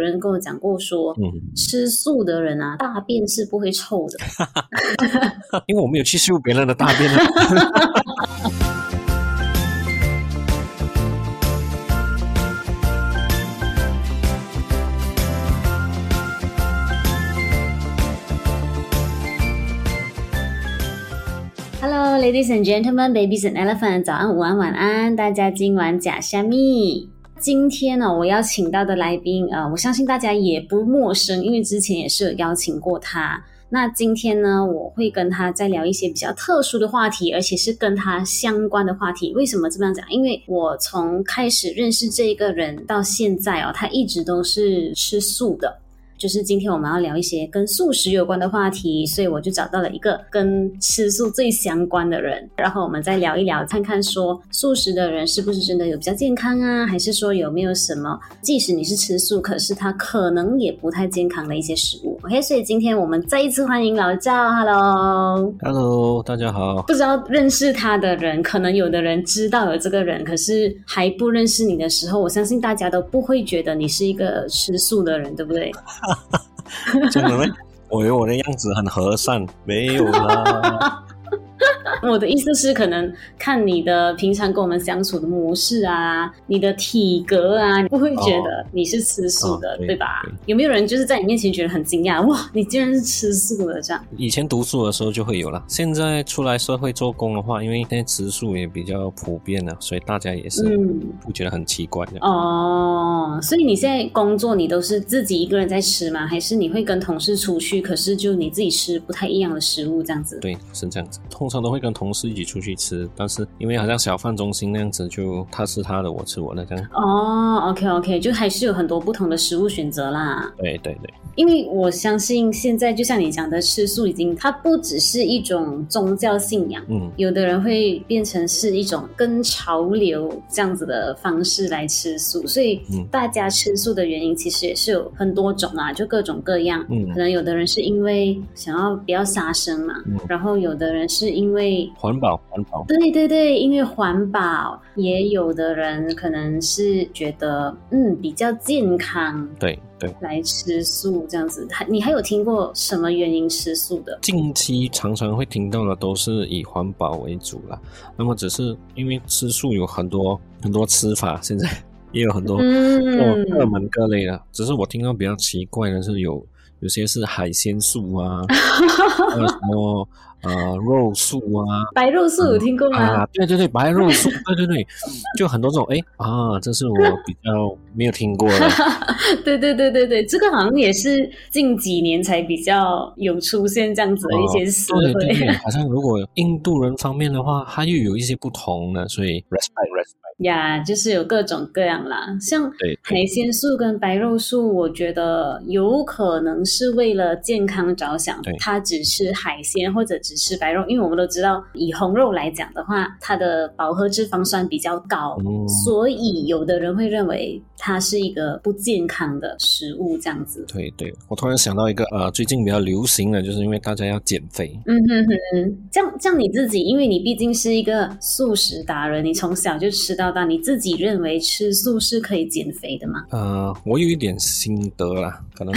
人跟我讲过说，嗯，吃素的人啊，大便是不会臭的，因为我没有去嗅别人的大便啊。Hello, ladies and gentlemen, babies and elephants，早安、午安、晚安，大家今晚假虾米。今天呢，我邀请到的来宾，呃，我相信大家也不陌生，因为之前也是有邀请过他。那今天呢，我会跟他再聊一些比较特殊的话题，而且是跟他相关的话题。为什么这么讲？因为我从开始认识这个人到现在哦，他一直都是吃素的。就是今天我们要聊一些跟素食有关的话题，所以我就找到了一个跟吃素最相关的人，然后我们再聊一聊，看看说素食的人是不是真的有比较健康啊，还是说有没有什么，即使你是吃素，可是他可能也不太健康的一些食物。OK，所以今天我们再一次欢迎老赵，Hello，Hello，大家好。不知道认识他的人，可能有的人知道有这个人，可是还不认识你的时候，我相信大家都不会觉得你是一个吃素的人，对不对？真的吗？我以为我的样子很和善，没有啦。我的意思是，可能看你的平常跟我们相处的模式啊，你的体格啊，你不会觉得你是吃素的，哦、对，对吧对？有没有人就是在你面前觉得很惊讶？哇，你竟然是吃素的这样？以前读书的时候就会有了，现在出来社会做工的话，因为现在吃素也比较普遍了，所以大家也是不觉得很奇怪的、嗯、哦。所以你现在工作，你都是自己一个人在吃吗？还是你会跟同事出去？可是就你自己吃不太一样的食物这样子？对，是这样子。通常都会跟同事一起出去吃，但是因为好像小贩中心那样子，就他吃他的，我吃我的这样。哦，OK OK，就还是有很多不同的食物选择啦。对对对，因为我相信现在就像你讲的，吃素已经它不只是一种宗教信仰，嗯，有的人会变成是一种跟潮流这样子的方式来吃素，所以大家吃素的原因其实也是有很多种啊，就各种各样。嗯，可能有的人是因为想要不要杀生嘛，嗯，然后有的人是因为环保，环保。对对对，因为环保，也有的人可能是觉得嗯比较健康，对对，来吃素这样子。还你还有听过什么原因吃素的？近期常常会听到的都是以环保为主了。那么只是因为吃素有很多很多吃法，现在也有很多各各门各类的。只是我听到比较奇怪的是有有些是海鲜素啊，还有什么？呃，肉素啊，白肉素有听过吗？啊，对对对，白肉素，对对对，就很多种。哎啊，这是我比较没有听过的。对对对对对，这个好像也是近几年才比较有出现这样子的一些词汇。对对对，好像如果印度人方面的话，它又有一些不同的，所以 respect respect。呀、yeah，就是有各种各样啦，像海鲜素跟白肉素，我觉得有可能是为了健康着想，它只吃海鲜或者只吃白肉，因为我们都知道，以红肉来讲的话，它的饱和脂肪酸比较高，嗯，所以有的人会认为它是一个不健康的食物，这样子。对对，我突然想到一个呃，最近比较流行的，就是因为大家要减肥。嗯哼哼，这样这样你自己，因为你毕竟是一个素食达人，你从小就吃到。大你自己认为吃素是可以减肥的吗？呃，我有一点心得啦，可能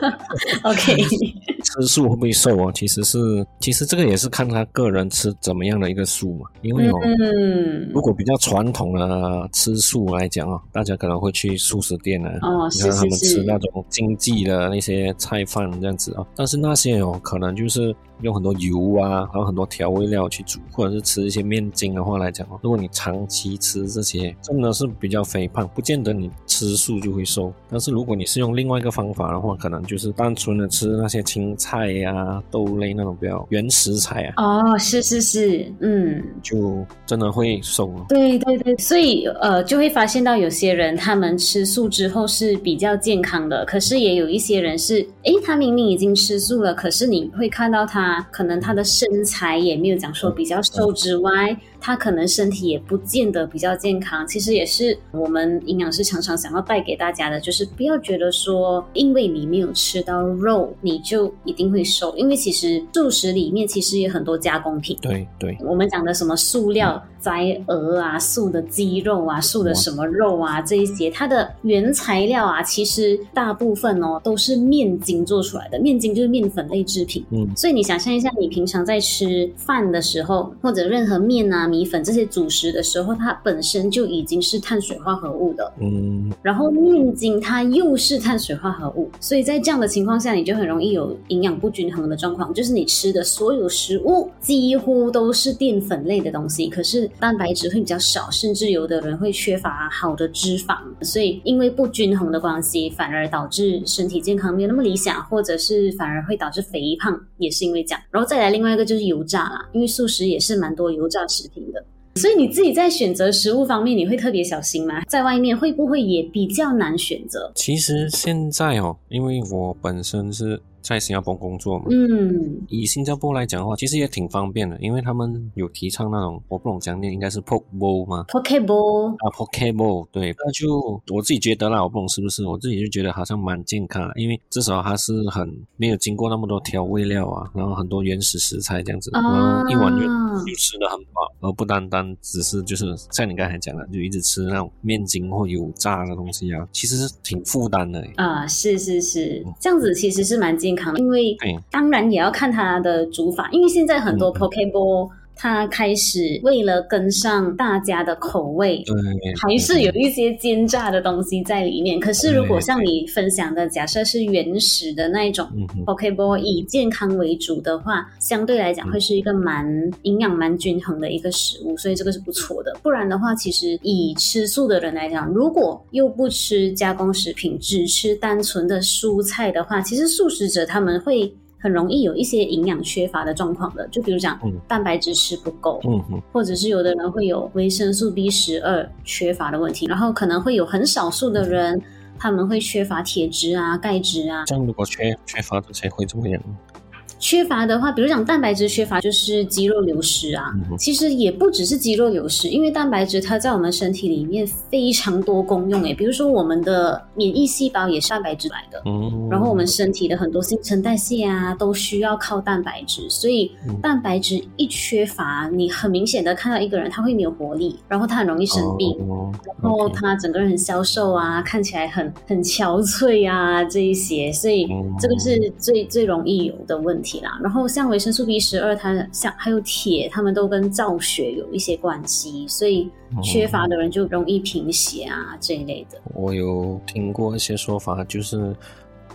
OK，吃素会不会瘦哦？其实是，其实这个也是看他个人吃怎么样的一个素嘛。因为哦，嗯，如果比较传统的吃素来讲哦，大家可能会去素食店啊，哦，是是是，你看他们吃那种经济的那些菜饭这样子啊，但是那些哦，可能就是。用很多油啊，还有很多调味料去煮，或者是吃一些面筋的话来讲，如果你长期吃这些，真的是比较肥胖，不见得你吃素就会瘦。但是如果你是用另外一个方法的话，可能就是单纯的吃那些青菜呀、啊、豆类那种比较原食材啊。哦，是是是，嗯，就真的会瘦。对对对，所以呃，就会发现到有些人他们吃素之后是比较健康的，可是也有一些人是，诶，他明明已经吃素了，可是你会看到他。可能他的身材也没有讲说比较瘦之外。他可能身体也不见得比较健康。其实也是我们营养师常常想要带给大家的，就是不要觉得说，因为你没有吃到肉，你就一定会瘦。因为其实素食里面其实也很多加工品。对对，我们讲的什么素料。嗯摘鹅啊，素的鸡肉啊，素的什么肉啊，这一些它的原材料啊，其实大部分哦都是面筋做出来的。面筋就是面粉类制品，嗯，所以你想象一下，你平常在吃饭的时候，或者任何面啊、米粉这些主食的时候，它本身就已经是碳水化合物的，嗯，然后面筋它又是碳水化合物，所以在这样的情况下，你就很容易有营养不均衡的状况，就是你吃的所有食物几乎都是淀粉类的东西，可是。蛋白质会比较少，甚至有的人会缺乏好的脂肪，所以因为不均衡的关系，反而导致身体健康没有那么理想，或者是反而会导致肥胖，也是因为这样。然后再来另外一个就是油炸啦，因为素食也是蛮多油炸食品的，所以你自己在选择食物方面，你会特别小心吗？在外面会不会也比较难选择？其实现在哦，因为我本身是。在新加坡工作嘛，嗯，以新加坡来讲的话，其实也挺方便的，因为他们有提倡那种，我不懂讲念，应该是 poke bowl 吗？poke bowl 啊，poke bowl，对，那就我自己觉得啦，我不懂是不是，我自己就觉得好像蛮健康的，因为至少它是很没有经过那么多调味料啊，然后很多原始食材这样子，然后一碗就就吃的很饱，而不单单只是就是像你刚才讲的，就一直吃那种面筋或油炸的东西啊，其实是挺负担的。啊，是是是，这样子其实是蛮健。因为当然也要看它的煮法，因为现在很多 Poke Bowl。他开始为了跟上大家的口味，还是有一些煎炸的东西在里面。可是如果像你分享的，假设是原始的那一种 Poke Bowl，以健康为主的话，相对来讲会是一个蛮营养蛮均衡的一个食物，所以这个是不错的。不然的话，其实以吃素的人来讲，如果又不吃加工食品，只吃单纯的蔬菜的话，其实素食者他们会。很容易有一些营养缺乏的状况的，就比如讲，嗯，蛋白质吃不够，嗯嗯，或者是有的人会有维生素 B 十二缺乏的问题，然后可能会有很少数的人，他们会缺乏铁质啊、钙质啊。这样如果缺缺乏这些会怎么样？缺乏的话，比如讲蛋白质缺乏，就是肌肉流失啊。嗯、其实也不只是肌肉流失，因为蛋白质它在我们身体里面非常多功用诶。比如说我们的免疫细胞也是蛋白质来的，嗯，然后我们身体的很多新陈代谢啊，都需要靠蛋白质。所以蛋白质一缺乏，你很明显的看到一个人他会没有活力，然后他很容易生病，哦、然后他整个人很消瘦啊，看起来很很憔悴啊这一些。所以这个是最最容易有的问题。然后像维生素 B 十二，它像还有铁，它们都跟造血有一些关系，所以缺乏的人就容易贫血啊这一类的。我有听过一些说法，就是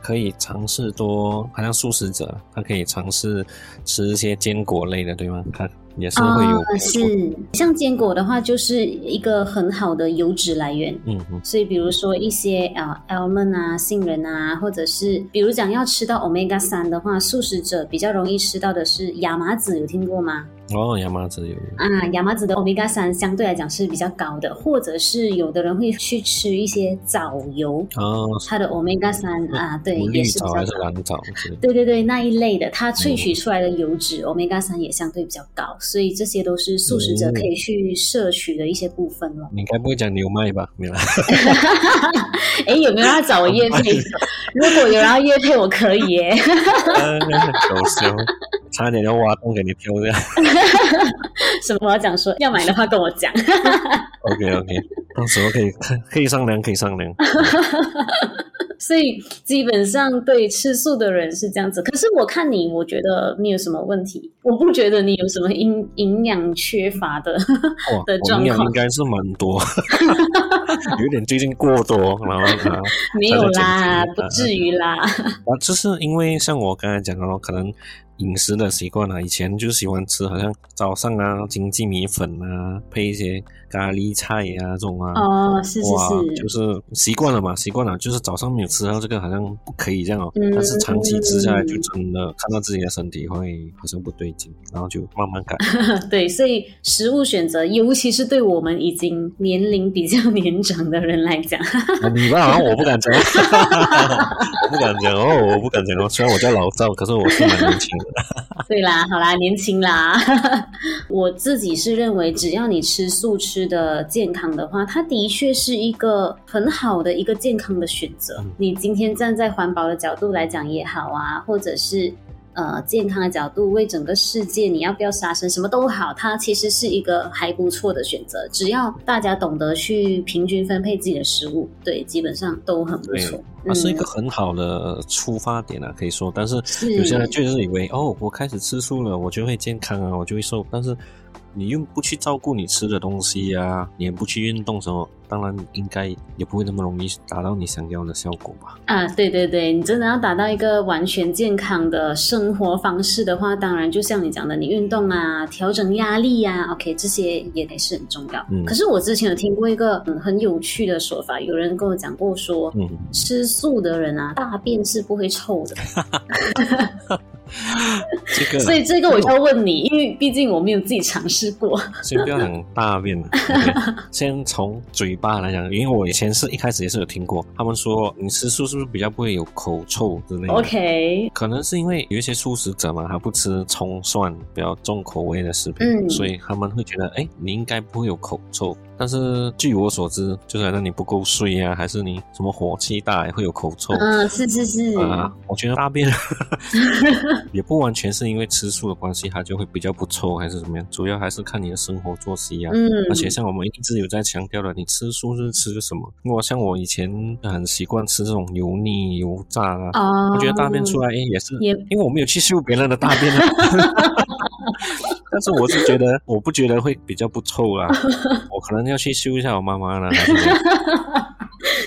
可以尝试多，好像素食者他可以尝试吃一些坚果类的，对吗？看。也是会有、哦，是像坚果的话，就是一个很好的油脂来源。嗯嗯，所以比如说一些啊，almond 啊，杏仁啊，或者是比如讲要吃到 omega 三的话，素食者比较容易吃到的是亚麻籽，有听过吗？哦，亚麻籽油啊，亚麻籽的 omega 三相对来讲是比较高的，或者是有的人会去吃一些藻油哦，它的 omega 三啊，对，也是比较高。对对对，那一类的，它萃取出来的油脂 omega 三也相对比较高，所以这些都是素食者可以去摄取的一些部分了。你该不会讲牛麦吧？没有。哎，有没有要找我业配？如果有人要业配，我可以耶。搞笑。差点要挖洞给你跳掉。什么？我要讲说要买的话跟我讲。OK OK，到时候可以看，可以商量，可以商量。所以基本上对吃素的人是这样子，可是我看你，我觉得没有什么问题。我不觉得你有什么营营养缺乏的的状况。营养应该是蛮多，有点最近过多，然后呢？没有啦，不至于啦。啊，就是因为像我刚才讲的，可能。饮食的习惯啊，以前就喜欢吃，好像早上啊，经济米粉啊，配一些咖喱菜啊，这种啊，哦，是是是，就是习惯了嘛，习惯了，就是早上没有吃到这个，好像不可以这样哦。嗯、但是长期吃下来，就真的看到自己的身体会好像不对劲，然后就慢慢改。对，所以食物选择，尤其是对我们已经年龄比较年长的人来讲，你吧，好像我不敢讲，我不敢讲哦，我不敢讲哦。虽然我叫老赵，可是我是蛮年轻。对啦，好啦，年轻啦。我自己是认为，只要你吃素吃的健康的话，它的确是一个很好的一个健康的选择。嗯、你今天站在环保的角度来讲也好啊，或者是。呃，健康的角度，为整个世界，你要不要杀生，什么都好，它其实是一个还不错的选择。只要大家懂得去平均分配自己的食物，对，基本上都很不错。它是一个很好的出发点啊，可以说。但是有些人确实以为，哦，我开始吃素了，我就会健康啊，我就会瘦。但是你又不去照顾你吃的东西呀、啊，你也不去运动什么。当然，应该也不会那么容易达到你想要的效果吧？啊，对对对，你真的要达到一个完全健康的生活方式的话，当然就像你讲的，你运动啊，调整压力呀、啊，OK，这些也得是很重要。嗯，可是我之前有听过一个很很有趣的说法，有人跟我讲过说，嗯，吃素的人啊，大便是不会臭的。这个，所以这个我就要问你，因为毕竟我没有自己尝试过。先不要讲大便，okay, 先从嘴巴来讲，因为我以前是一开始也是有听过，他们说你吃素是不是比较不会有口臭之类的？OK，可能是因为有一些素食者嘛，他不吃葱蒜比较重口味的食品，嗯，所以他们会觉得，哎，你应该不会有口臭。但是据我所知，就是让你不够睡呀、啊，还是你什么火气大会有口臭？嗯，是是是。啊，我觉得大便 也不完全是因为吃素的关系，它就会比较不臭，还是怎么样？主要还是看你的生活作息啊。嗯。而且像我们一直有在强调的，你吃素是吃什么？我像我以前很习惯吃这种油腻油炸啊，哦、我觉得大便出来也是，也因为我没有去嗅别人的大便啊。但是我是觉得，我不觉得会比较不臭啊，我可能要去修一下我妈妈了。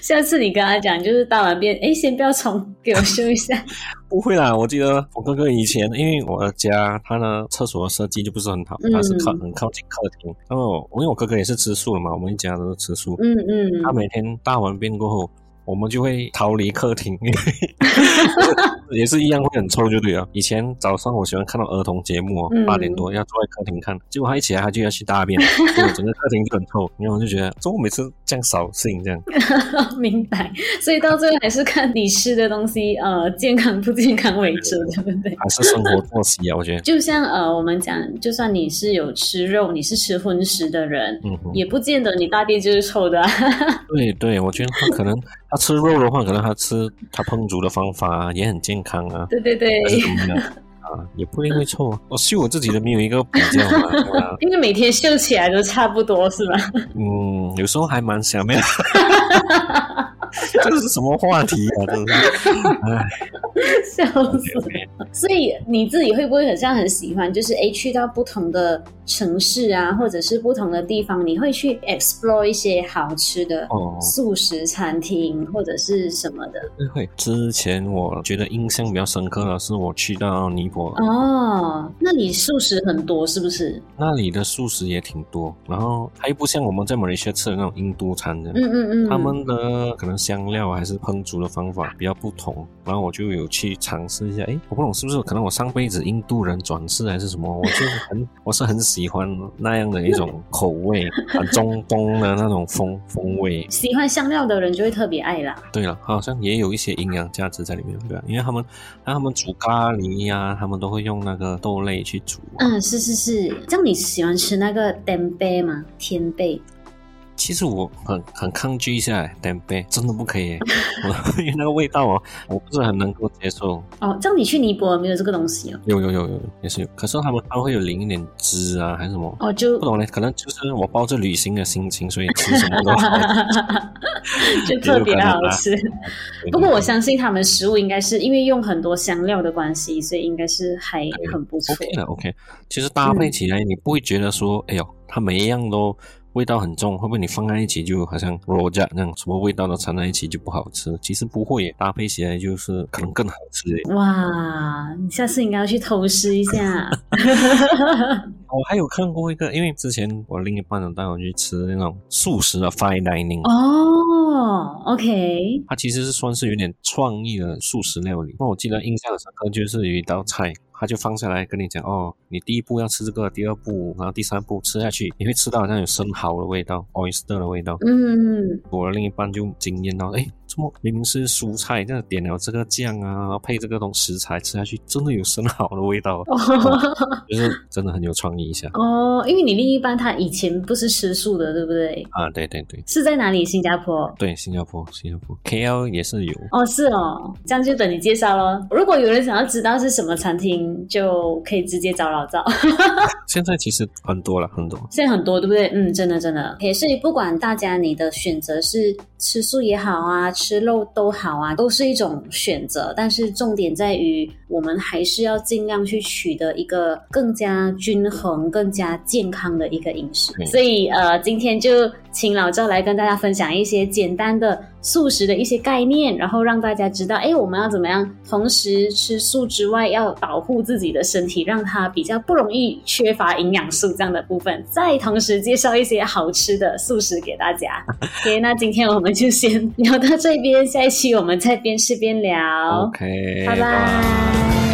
下次你跟他讲，就是大完便，哎，先不要冲，给我修一下。不会啦，我记得我哥哥以前，因为我的家他的厕所的设计就不是很好，他是靠很靠近客厅。然后因为我哥哥也是吃素的嘛，我们一家都是吃素。嗯嗯。他每天大完便过后。我们就会逃离客厅，也是一样会很臭，就对了。以前早上我喜欢看到儿童节目哦，八点多要坐在客厅看，结果他一起来他就要去大便，整个客厅就很臭。然后我就觉得，怎么每次这样扫兴这样？明白。所以到最后还是看你吃的东西，呃，健康不健康为主，对不对？还是生活作息啊，我觉得。就像呃，我们讲，就算你是有吃肉，你是吃荤食的人，嗯，也不见得你大便就是臭的啊。对对，我觉得他可能。他吃肉的话，可能他吃他烹煮的方法也很健康啊。对对对，啊，也不一定会臭啊。我秀我自己的没有一个比较嘛，因为每天秀起来都差不多，是吧？嗯，有时候还蛮想的。这是什么话题啊？真是，唉，笑死了。所以你自己会不会很像很喜欢，就是诶去到不同的城市啊，或者是不同的地方，你会去 explore 一些好吃的素食餐厅或者是什么的？会。之前我觉得印象比较深刻的是我去到尼泊尔。哦，那里素食很多是不是？那里的素食也挺多，然后还不像我们在马来西亚吃的那种印度餐的。嗯嗯嗯。他们的可能香料还是烹煮的方法比较不同，然后我就有去尝试一下。哎，我不懂是不是可能我上辈子印度人转世还是什么？我就很 我是很。喜欢那样的一种口味，啊中东的那种风风味。喜欢香料的人就会特别爱啦。对了，好像也有一些营养价值在里面，对吧？因为他们，他们煮咖喱呀、啊，他们都会用那个豆类去煮。嗯，是是是。这样你喜欢吃那个天贝吗？天贝。其实我很很抗拒一下，天贝真的不可以，因为那个味道哦，我不是很能够接受。哦，这样你去尼泊尔没有这个东西哦？有有有有，也是有。可是他们他们会有淋一点汁啊，还是什么？哦，就不懂嘞。可能就是我抱着旅行的心情，所以吃什么都好，就 特别好吃。不过我相信他们食物应该是因为用很多香料的关系，所以应该是还很不错。OK 的 OK，其实搭配起来你不会觉得说，嗯、哎呦，它每一样都。味道很重，会不会你放在一起就好像罗家那样，什么味道都掺在一起就不好吃？其实不会，搭配起来就是可能更好吃。哇，你下次应该要去偷师一下。我还有看过一个，因为之前我另一半有带我去吃那种素食的 fine dining。哦，OK，它其实是算是有点创意的素食料理。那我记得印象深刻就是有一道菜。他就放下来跟你讲哦，你第一步要吃这个，第二步，然后第三步吃下去，你会吃到好像有生蚝的味道，oyster 的味道。嗯，我的另一半就惊艳到，哎。怎么明明是蔬菜，这样点了这个酱啊，配这个东食材吃下去，真的有生蚝的味道，哦哦、就是真的很有创意一下。哦，因为你另一半他以前不是吃素的，对不对？啊，对对对。是在哪里？新加坡？对，新加坡，新加坡，KL 也是有。哦，是哦，这样就等你介绍咯。如果有人想要知道是什么餐厅，就可以直接找老赵。现在其实很多了，很多。现在很多，对不对？嗯，真的真的。也是不管大家你的选择是吃素也好啊，吃肉都好啊，都是一种选择。但是重点在于，我们还是要尽量去取得一个更加均衡、更加健康的一个饮食。嗯、所以呃，今天就请老赵来跟大家分享一些简单的素食的一些概念，然后让大家知道，哎，我们要怎么样同时吃素之外，要保护自己的身体，让它比较不容易缺乏营养素这样的部分，再同时介绍一些好吃的素食给大家。OK，那今天我们就先聊到这边，下一期我们再边吃边聊。OK，拜拜。